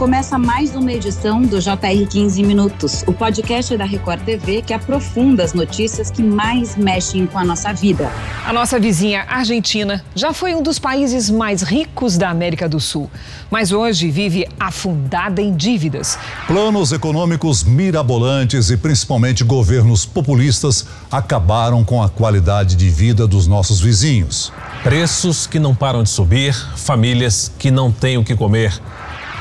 Começa mais uma edição do JR 15 Minutos, o podcast da Record TV que aprofunda as notícias que mais mexem com a nossa vida. A nossa vizinha Argentina já foi um dos países mais ricos da América do Sul, mas hoje vive afundada em dívidas. Planos econômicos mirabolantes e principalmente governos populistas acabaram com a qualidade de vida dos nossos vizinhos. Preços que não param de subir, famílias que não têm o que comer.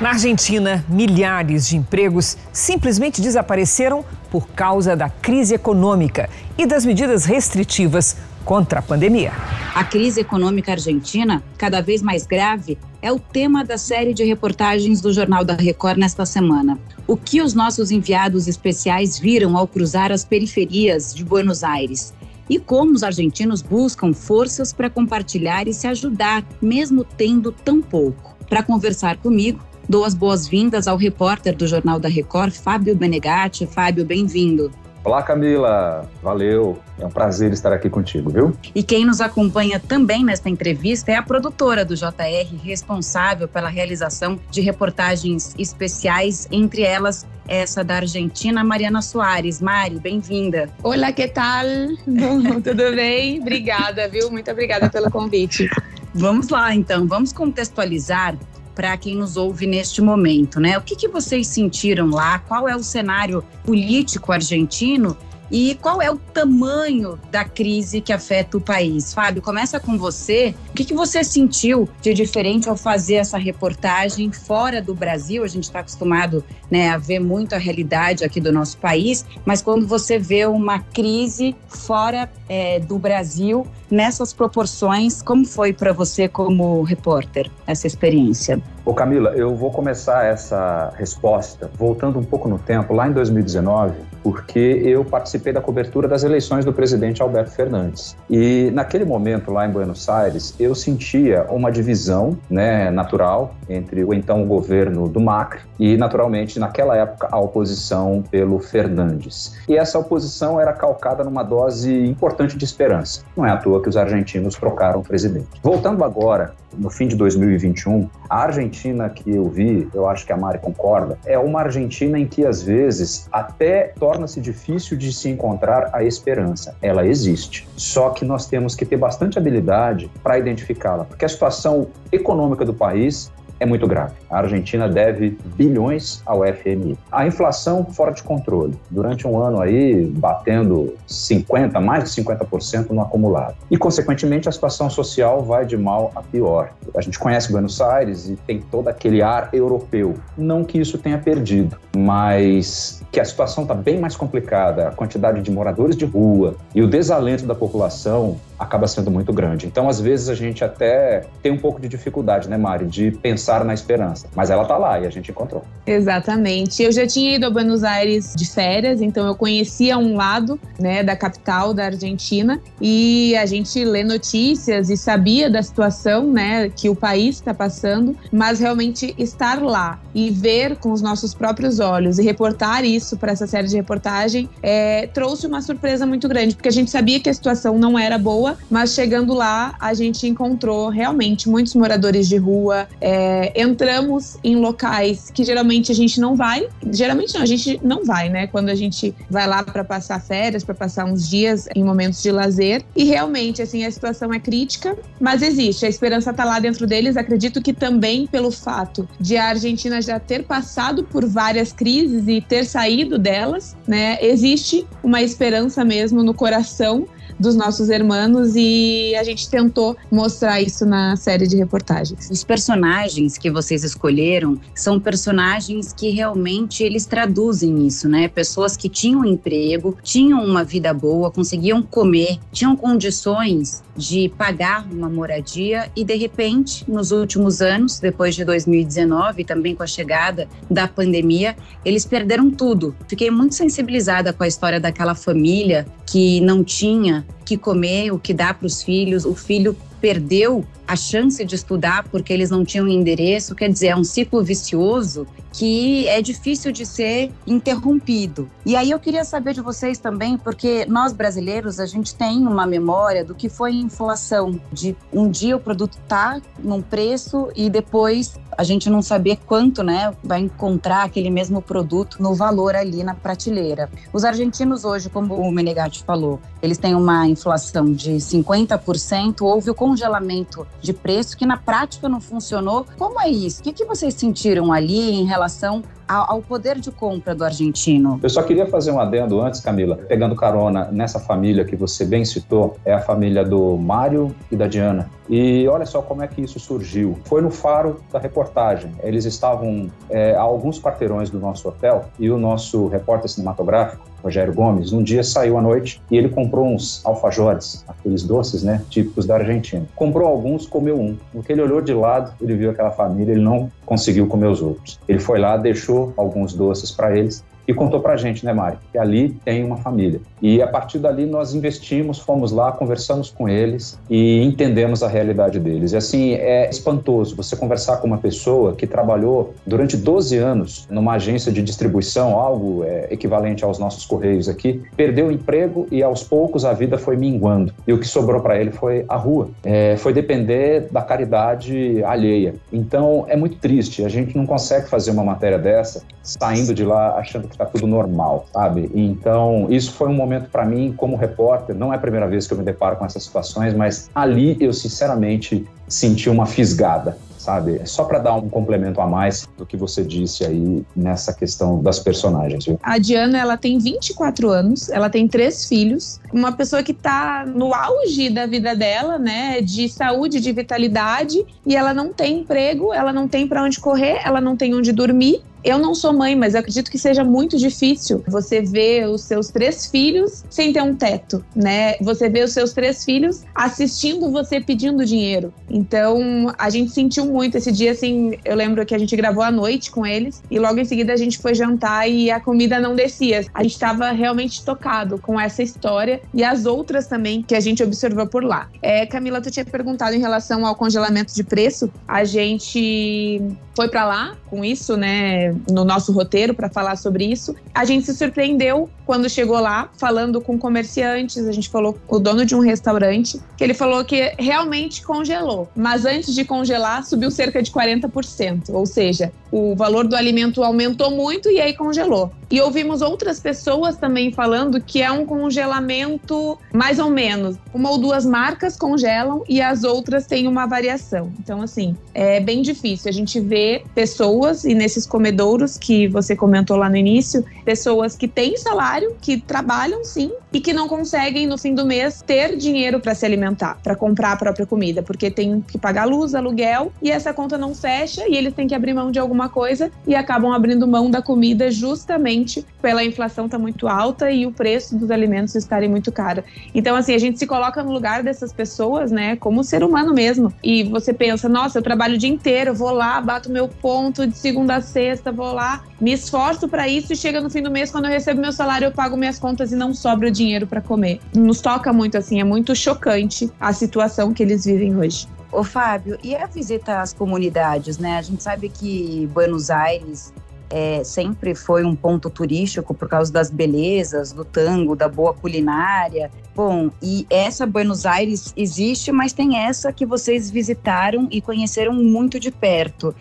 Na Argentina, milhares de empregos simplesmente desapareceram por causa da crise econômica e das medidas restritivas contra a pandemia. A crise econômica argentina, cada vez mais grave, é o tema da série de reportagens do Jornal da Record nesta semana. O que os nossos enviados especiais viram ao cruzar as periferias de Buenos Aires? E como os argentinos buscam forças para compartilhar e se ajudar, mesmo tendo tão pouco. Para conversar comigo, Dou as boas-vindas ao repórter do Jornal da Record, Fábio Benegatti. Fábio, bem-vindo. Olá, Camila. Valeu. É um prazer estar aqui contigo, viu? E quem nos acompanha também nesta entrevista é a produtora do JR, responsável pela realização de reportagens especiais, entre elas essa da Argentina, Mariana Soares. Mari, bem-vinda. Olá, que tal? Bom, tudo bem? Obrigada, viu? Muito obrigada pelo convite. Vamos lá, então. Vamos contextualizar para quem nos ouve neste momento, né? O que, que vocês sentiram lá? Qual é o cenário político argentino e qual é o tamanho da crise que afeta o país? Fábio, começa com você. O que, que você sentiu de diferente ao fazer essa reportagem fora do Brasil? A gente está acostumado né, a ver muito a realidade aqui do nosso país, mas quando você vê uma crise fora é, do Brasil, nessas proporções, como foi para você como repórter essa experiência? Ô Camila, eu vou começar essa resposta voltando um pouco no tempo, lá em 2019, porque eu participei da cobertura das eleições do presidente Alberto Fernandes. E naquele momento, lá em Buenos Aires, eu sentia uma divisão né, natural entre o então governo do Macri e, naturalmente, naquela época, a oposição pelo Fernandes. E essa oposição era calcada numa dose importante de esperança. Não é à toa que os argentinos trocaram o presidente. Voltando agora no fim de 2021, a Argentina que eu vi, eu acho que a Mari concorda, é uma Argentina em que às vezes até torna-se difícil de se encontrar a esperança. Ela existe. Só que nós temos que ter bastante habilidade para identificá-la, porque a situação econômica do país é muito grave. A Argentina deve bilhões ao FMI. A inflação fora de controle. Durante um ano aí, batendo 50, mais de 50% no acumulado. E, consequentemente, a situação social vai de mal a pior. A gente conhece Buenos Aires e tem todo aquele ar europeu. Não que isso tenha perdido, mas que a situação está bem mais complicada. A quantidade de moradores de rua e o desalento da população acaba sendo muito grande. Então, às vezes, a gente até tem um pouco de dificuldade, né, Mari, de pensar na esperança. Mas ela tá lá e a gente encontrou. Exatamente. Eu já tinha ido a Buenos Aires de férias, então eu conhecia um lado, né, da capital da Argentina e a gente lê notícias e sabia da situação, né, que o país está passando, mas realmente estar lá e ver com os nossos próprios olhos e reportar isso para essa série de reportagem é, trouxe uma surpresa muito grande, porque a gente sabia que a situação não era boa, mas chegando lá a gente encontrou realmente muitos moradores de rua. É, entramos em locais que geralmente a gente não vai, geralmente não, a gente não vai, né? Quando a gente vai lá para passar férias, para passar uns dias em momentos de lazer. E realmente, assim, a situação é crítica, mas existe. A esperança está lá dentro deles. Acredito que também pelo fato de a Argentina já ter passado por várias crises e ter saído delas, né? Existe uma esperança mesmo no coração dos nossos irmãos e a gente tentou mostrar isso na série de reportagens. Os personagens que vocês escolheram são personagens que realmente eles traduzem isso, né? Pessoas que tinham emprego, tinham uma vida boa, conseguiam comer, tinham condições de pagar uma moradia e de repente, nos últimos anos, depois de 2019, também com a chegada da pandemia, eles perderam tudo. Fiquei muito sensibilizada com a história daquela família que não tinha que comer, o que dá para os filhos, o filho perdeu a chance de estudar porque eles não tinham endereço, quer dizer, é um ciclo vicioso que é difícil de ser interrompido. E aí eu queria saber de vocês também, porque nós brasileiros, a gente tem uma memória do que foi inflação, de um dia o produto tá num preço e depois a gente não saber quanto, né, vai encontrar aquele mesmo produto no valor ali na prateleira. Os argentinos hoje, como o Menegatti falou, eles têm uma inflação de 50%, houve o congelamento de preço que na prática não funcionou. Como é isso? O que, que vocês sentiram ali em relação ao poder de compra do argentino. Eu só queria fazer um adendo antes, Camila, pegando carona nessa família que você bem citou, é a família do Mário e da Diana. E olha só como é que isso surgiu. Foi no faro da reportagem. Eles estavam é, a alguns quarteirões do nosso hotel e o nosso repórter cinematográfico, Rogério Gomes, um dia saiu à noite e ele comprou uns alfajores, aqueles doces, né, típicos da Argentina. Comprou alguns, comeu um. No que ele olhou de lado, ele viu aquela família, ele não conseguiu comer os outros. Ele foi lá, deixou alguns doces para eles e contou para a gente, né, Mari, que ali tem uma família. E a partir dali nós investimos, fomos lá, conversamos com eles e entendemos a realidade deles. E assim, é espantoso você conversar com uma pessoa que trabalhou durante 12 anos numa agência de distribuição, algo é, equivalente aos nossos correios aqui, perdeu o emprego e aos poucos a vida foi minguando. E o que sobrou para ele foi a rua. É, foi depender da caridade alheia. Então é muito triste, a gente não consegue fazer uma matéria dessa saindo de lá achando que está tudo normal, sabe? Então, isso foi um momento para mim, como repórter, não é a primeira vez que eu me deparo com essas situações, mas ali eu sinceramente senti uma fisgada sabe? Só para dar um complemento a mais do que você disse aí nessa questão das personagens. Viu? A Diana, ela tem 24 anos, ela tem três filhos, uma pessoa que está no auge da vida dela, né, de saúde, de vitalidade, e ela não tem emprego, ela não tem para onde correr, ela não tem onde dormir, eu não sou mãe, mas eu acredito que seja muito difícil você ver os seus três filhos sem ter um teto, né? Você vê os seus três filhos assistindo você pedindo dinheiro. Então, a gente sentiu muito esse dia, assim. Eu lembro que a gente gravou à noite com eles e logo em seguida a gente foi jantar e a comida não descia. A gente estava realmente tocado com essa história e as outras também que a gente observou por lá. É, Camila, tu tinha perguntado em relação ao congelamento de preço. A gente foi para lá com isso, né? no nosso roteiro para falar sobre isso. A gente se surpreendeu quando chegou lá, falando com comerciantes, a gente falou com o dono de um restaurante, que ele falou que realmente congelou, mas antes de congelar subiu cerca de 40%, ou seja, o valor do alimento aumentou muito e aí congelou. E ouvimos outras pessoas também falando que é um congelamento mais ou menos. Uma ou duas marcas congelam e as outras têm uma variação. Então, assim, é bem difícil. A gente vê pessoas, e nesses comedouros que você comentou lá no início, pessoas que têm salário, que trabalham sim, e que não conseguem no fim do mês ter dinheiro para se alimentar, para comprar a própria comida, porque tem que pagar luz, aluguel, e essa conta não fecha e eles têm que abrir mão de alguma coisa e acabam abrindo mão da comida justamente pela inflação tá muito alta e o preço dos alimentos estarem muito caro. Então, assim, a gente se coloca no lugar dessas pessoas, né, como ser humano mesmo. E você pensa, nossa, eu trabalho o dia inteiro, vou lá, bato meu ponto de segunda a sexta, vou lá, me esforço para isso e chega no fim do mês, quando eu recebo meu salário, eu pago minhas contas e não sobra o dinheiro para comer. Nos toca muito, assim, é muito chocante a situação que eles vivem hoje. Ô Fábio, e a visita às comunidades, né? A gente sabe que Buenos Aires é, sempre foi um ponto turístico por causa das belezas, do tango, da boa culinária. Bom, e essa Buenos Aires existe, mas tem essa que vocês visitaram e conheceram muito de perto.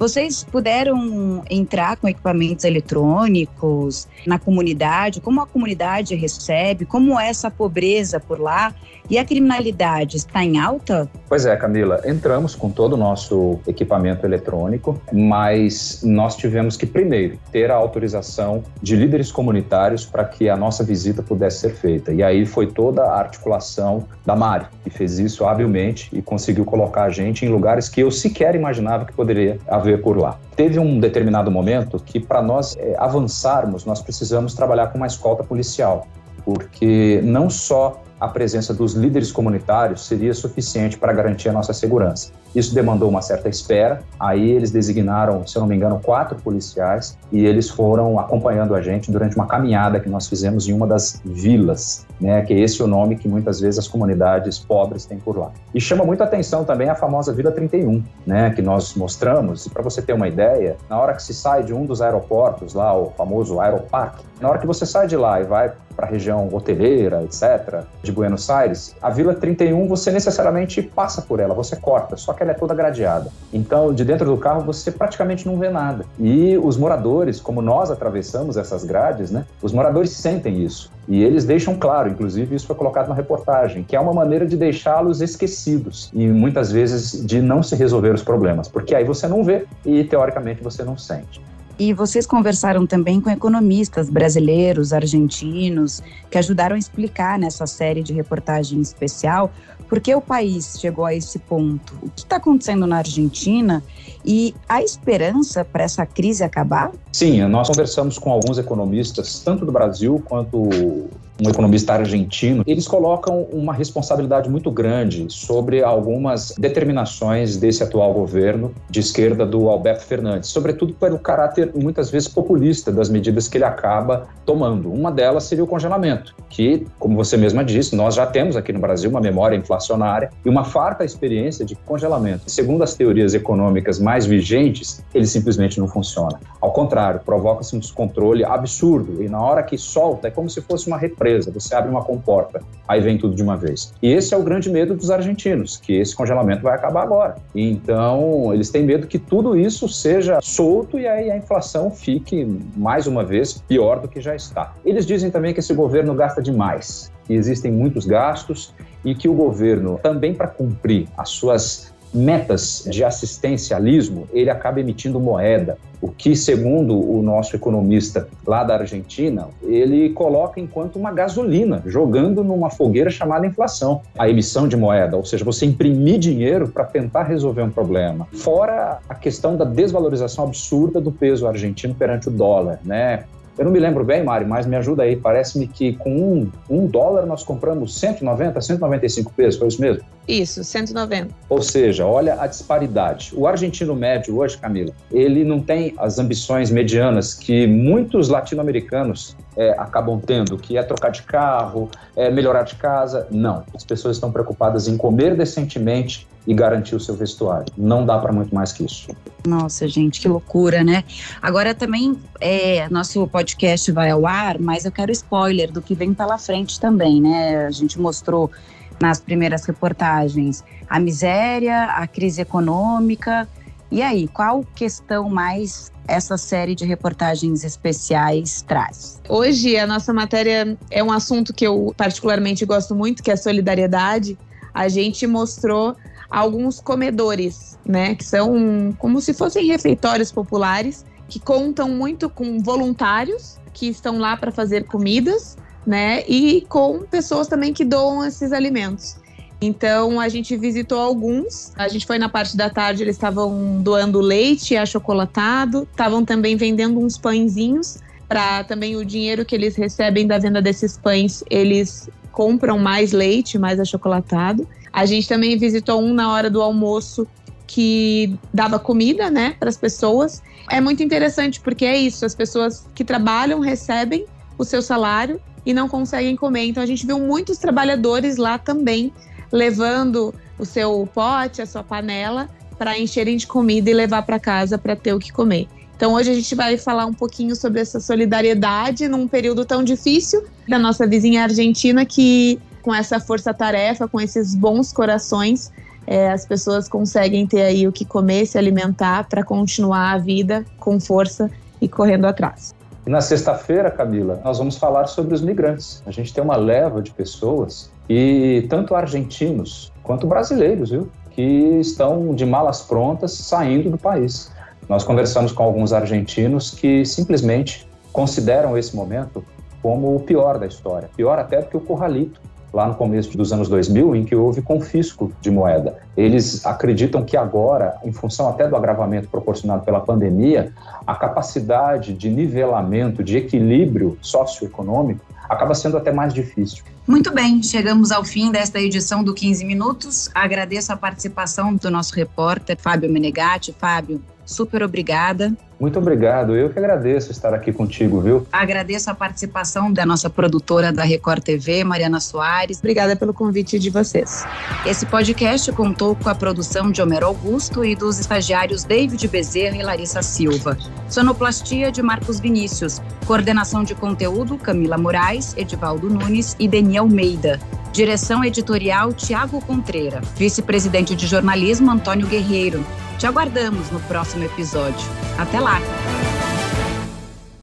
Vocês puderam entrar com equipamentos eletrônicos na comunidade? Como a comunidade recebe? Como é essa pobreza por lá? E a criminalidade está em alta? Pois é, Camila. Entramos com todo o nosso equipamento eletrônico, mas nós tivemos que primeiro ter a autorização de líderes comunitários para que a nossa visita pudesse ser feita. E aí foi toda a articulação da Mari, que fez isso habilmente e conseguiu colocar a gente em lugares que eu sequer imaginava que poderia haver por lá. Teve um determinado momento que, para nós é, avançarmos, nós precisamos trabalhar com uma escolta policial, porque não só a presença dos líderes comunitários seria suficiente para garantir a nossa segurança. Isso demandou uma certa espera. Aí eles designaram, se eu não me engano, quatro policiais e eles foram acompanhando a gente durante uma caminhada que nós fizemos em uma das vilas, né, que é esse o nome que muitas vezes as comunidades pobres têm por lá. E chama muita atenção também a famosa Vila 31, né, que nós mostramos. Para você ter uma ideia, na hora que se sai de um dos aeroportos lá, o famoso Aeroparque, na hora que você sai de lá e vai para a região hoteleira, etc., de Buenos Aires, a Vila 31 você necessariamente passa por ela, você corta, só que ela é toda gradeada. Então, de dentro do carro você praticamente não vê nada. E os moradores, como nós atravessamos essas grades, né, os moradores sentem isso. E eles deixam claro, inclusive isso foi colocado na reportagem, que é uma maneira de deixá-los esquecidos e muitas vezes de não se resolver os problemas, porque aí você não vê e teoricamente você não sente. E vocês conversaram também com economistas brasileiros, argentinos, que ajudaram a explicar nessa série de reportagem especial por que o país chegou a esse ponto. O que está acontecendo na Argentina e há esperança para essa crise acabar? Sim, nós conversamos com alguns economistas, tanto do Brasil quanto um economista argentino, eles colocam uma responsabilidade muito grande sobre algumas determinações desse atual governo de esquerda do Alberto Fernandes, sobretudo pelo caráter muitas vezes populista das medidas que ele acaba tomando. Uma delas seria o congelamento, que, como você mesma disse, nós já temos aqui no Brasil uma memória inflacionária e uma farta experiência de congelamento. Segundo as teorias econômicas mais vigentes, ele simplesmente não funciona. Ao contrário, provoca-se um descontrole absurdo e na hora que solta é como se fosse uma represa presa, você abre uma comporta, aí vem tudo de uma vez. E esse é o grande medo dos argentinos, que esse congelamento vai acabar agora. Então, eles têm medo que tudo isso seja solto e aí a inflação fique, mais uma vez, pior do que já está. Eles dizem também que esse governo gasta demais, que existem muitos gastos e que o governo, também para cumprir as suas metas de assistencialismo, ele acaba emitindo moeda, o que, segundo o nosso economista lá da Argentina, ele coloca enquanto uma gasolina, jogando numa fogueira chamada inflação, a emissão de moeda, ou seja, você imprimir dinheiro para tentar resolver um problema. Fora a questão da desvalorização absurda do peso argentino perante o dólar, né? Eu não me lembro bem, Mari, mas me ajuda aí. Parece-me que com um, um dólar nós compramos 190, 195 pesos, foi isso mesmo? Isso, 190. Ou seja, olha a disparidade. O argentino médio hoje, Camila, ele não tem as ambições medianas que muitos latino-americanos é, acabam tendo, que é trocar de carro, é melhorar de casa. Não. As pessoas estão preocupadas em comer decentemente e garantir o seu vestuário. Não dá para muito mais que isso. Nossa, gente, que loucura, né? Agora também, é, nosso podcast vai ao ar, mas eu quero spoiler do que vem pela frente também, né? A gente mostrou nas primeiras reportagens a miséria, a crise econômica. E aí, qual questão mais essa série de reportagens especiais traz? Hoje, a nossa matéria é um assunto que eu particularmente gosto muito, que é a solidariedade. A gente mostrou alguns comedores, né, que são como se fossem refeitórios populares que contam muito com voluntários que estão lá para fazer comidas, né, e com pessoas também que doam esses alimentos. Então a gente visitou alguns. A gente foi na parte da tarde, eles estavam doando leite achocolatado, estavam também vendendo uns pãezinhos para também o dinheiro que eles recebem da venda desses pães, eles compram mais leite, mais achocolatado. A gente também visitou um na hora do almoço que dava comida, né, para as pessoas. É muito interessante porque é isso, as pessoas que trabalham recebem o seu salário e não conseguem comer. Então a gente viu muitos trabalhadores lá também levando o seu pote, a sua panela para encherem de comida e levar para casa para ter o que comer. Então hoje a gente vai falar um pouquinho sobre essa solidariedade num período tão difícil da nossa vizinha Argentina que com essa força-tarefa, com esses bons corações, é, as pessoas conseguem ter aí o que comer, se alimentar para continuar a vida com força e correndo atrás. E na sexta-feira, Camila, nós vamos falar sobre os migrantes. A gente tem uma leva de pessoas e tanto argentinos quanto brasileiros, viu, que estão de malas prontas saindo do país. Nós conversamos com alguns argentinos que simplesmente consideram esse momento como o pior da história, pior até do que o Corralito, lá no começo dos anos 2000, em que houve confisco de moeda. Eles acreditam que agora, em função até do agravamento proporcionado pela pandemia, a capacidade de nivelamento, de equilíbrio socioeconômico acaba sendo até mais difícil. Muito bem, chegamos ao fim desta edição do 15 Minutos. Agradeço a participação do nosso repórter Fábio Menegatti. Fábio, super obrigada. Muito obrigado. Eu que agradeço estar aqui contigo, viu? Agradeço a participação da nossa produtora da Record TV, Mariana Soares. Obrigada pelo convite de vocês. Esse podcast contou com a produção de Homero Augusto e dos estagiários David Bezerra e Larissa Silva. Sonoplastia de Marcos Vinícius. Coordenação de conteúdo Camila Moraes, Edivaldo Nunes e Deni Almeida. Direção editorial Tiago Contreira. Vice-presidente de jornalismo Antônio Guerreiro. Te aguardamos no próximo episódio. Até lá!